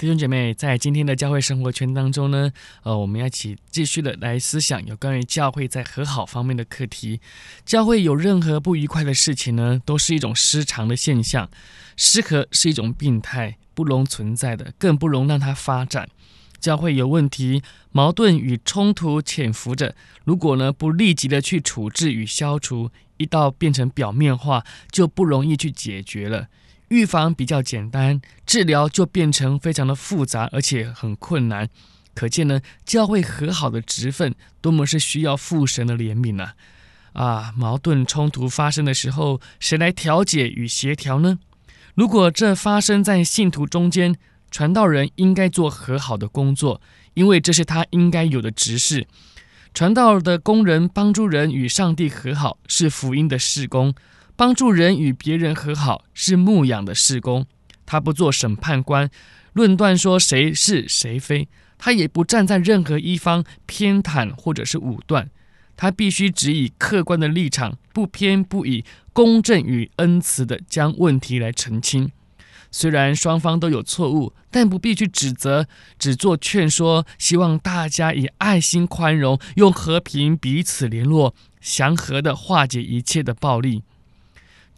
弟兄姐妹，在今天的教会生活圈当中呢，呃，我们要一起继续的来思想有关于教会在和好方面的课题。教会有任何不愉快的事情呢，都是一种失常的现象。失和是一种病态，不容存在的，更不容让它发展。教会有问题、矛盾与冲突潜伏着，如果呢不立即的去处置与消除，一到变成表面化，就不容易去解决了。预防比较简单，治疗就变成非常的复杂，而且很困难。可见呢，教会和好的职分多么是需要父神的怜悯啊！啊，矛盾冲突发生的时候，谁来调解与协调呢？如果这发生在信徒中间，传道人应该做和好的工作，因为这是他应该有的职事。传道的工人帮助人与上帝和好，是福音的事工。帮助人与别人和好是牧养的事工，他不做审判官，论断说谁是谁非，他也不站在任何一方偏袒或者是武断，他必须只以客观的立场，不偏不倚，公正与恩慈地将问题来澄清。虽然双方都有错误，但不必去指责，只做劝说，希望大家以爱心宽容，用和平彼此联络，祥和地化解一切的暴力。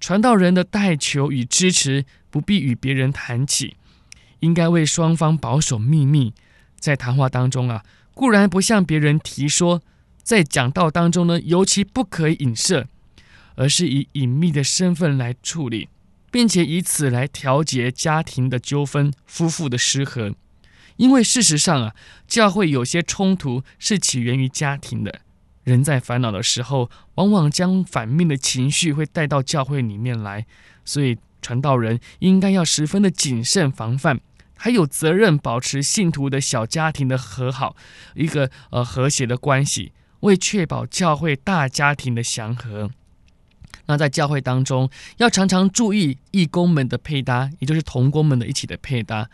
传道人的代求与支持不必与别人谈起，应该为双方保守秘密。在谈话当中啊，固然不向别人提说；在讲道当中呢，尤其不可以影射，而是以隐秘的身份来处理，并且以此来调节家庭的纠纷、夫妇的失和。因为事实上啊，教会有些冲突是起源于家庭的。人在烦恼的时候，往往将反面的情绪会带到教会里面来，所以传道人应该要十分的谨慎防范，还有责任保持信徒的小家庭的和好，一个呃和谐的关系，为确保教会大家庭的祥和。那在教会当中，要常常注意义工们的配搭，也就是同工们的一起的配搭，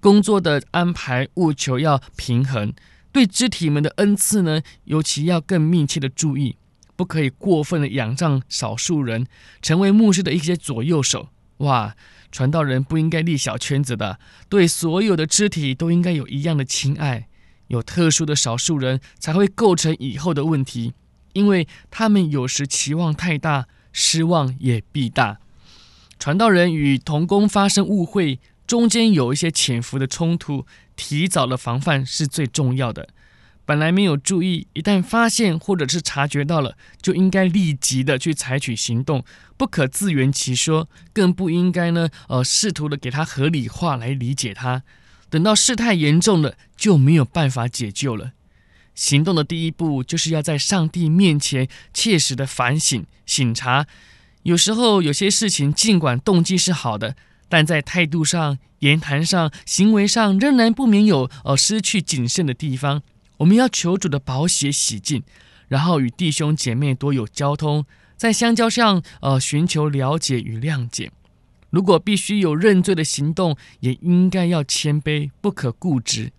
工作的安排务求要平衡。对肢体们的恩赐呢，尤其要更密切的注意，不可以过分的仰仗少数人，成为牧师的一些左右手。哇，传道人不应该立小圈子的，对所有的肢体都应该有一样的亲爱。有特殊的少数人才会构成以后的问题，因为他们有时期望太大，失望也必大。传道人与同工发生误会，中间有一些潜伏的冲突。提早的防范是最重要的。本来没有注意，一旦发现或者是察觉到了，就应该立即的去采取行动，不可自圆其说，更不应该呢，呃，试图的给他合理化来理解他。等到事态严重了，就没有办法解救了。行动的第一步，就是要在上帝面前切实的反省、省察。有时候有些事情，尽管动机是好的。但在态度上、言谈上、行为上，仍然不免有呃失去谨慎的地方。我们要求主的宝血洗净，然后与弟兄姐妹多有交通，在相交上呃寻求了解与谅解。如果必须有认罪的行动，也应该要谦卑，不可固执。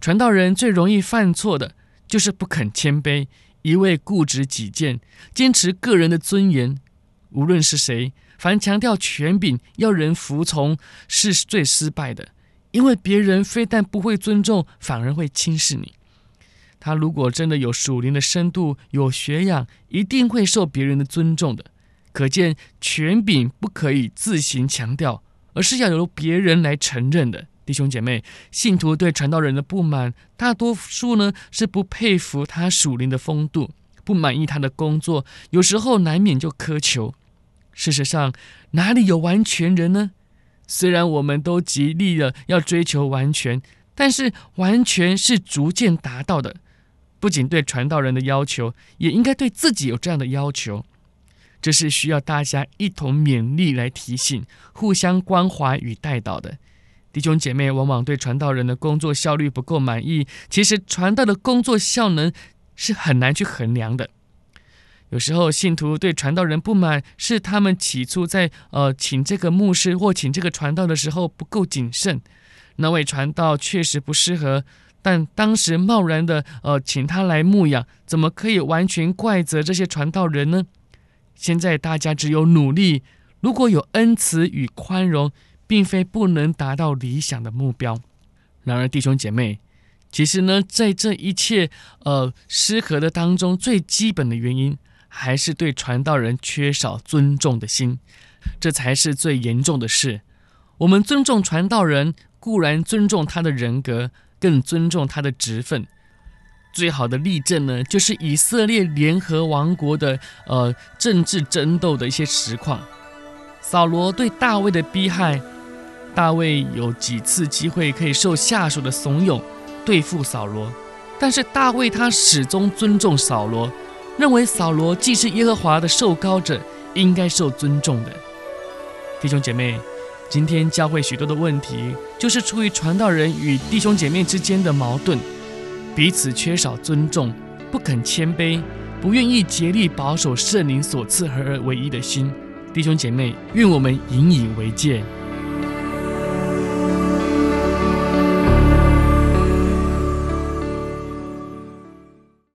传道人最容易犯错的就是不肯谦卑，一味固执己见，坚持个人的尊严。无论是谁。凡强调权柄要人服从，是最失败的，因为别人非但不会尊重，反而会轻视你。他如果真的有属灵的深度、有学养，一定会受别人的尊重的。可见权柄不可以自行强调，而是要由别人来承认的。弟兄姐妹，信徒对传道人的不满，大多数呢是不佩服他属灵的风度，不满意他的工作，有时候难免就苛求。事实上，哪里有完全人呢？虽然我们都极力的要追求完全，但是完全是逐渐达到的。不仅对传道人的要求，也应该对自己有这样的要求。这是需要大家一同勉励来提醒、互相关怀与带导的。弟兄姐妹往往对传道人的工作效率不够满意，其实传道的工作效能是很难去衡量的。有时候信徒对传道人不满，是他们起初在呃请这个牧师或请这个传道的时候不够谨慎，那位传道确实不适合，但当时贸然的呃请他来牧养，怎么可以完全怪责这些传道人呢？现在大家只有努力，如果有恩慈与宽容，并非不能达到理想的目标。然而，弟兄姐妹。其实呢，在这一切呃失和的当中，最基本的原因还是对传道人缺少尊重的心，这才是最严重的事。我们尊重传道人，固然尊重他的人格，更尊重他的职分。最好的例证呢，就是以色列联合王国的呃政治争斗的一些实况。扫罗对大卫的逼害，大卫有几次机会可以受下属的怂恿。对付扫罗，但是大卫他始终尊重扫罗，认为扫罗既是耶和华的受膏者，应该受尊重的。弟兄姐妹，今天教会许多的问题，就是出于传道人与弟兄姐妹之间的矛盾，彼此缺少尊重，不肯谦卑，不愿意竭力保守圣灵所赐合而为一的心。弟兄姐妹，愿我们引以为戒。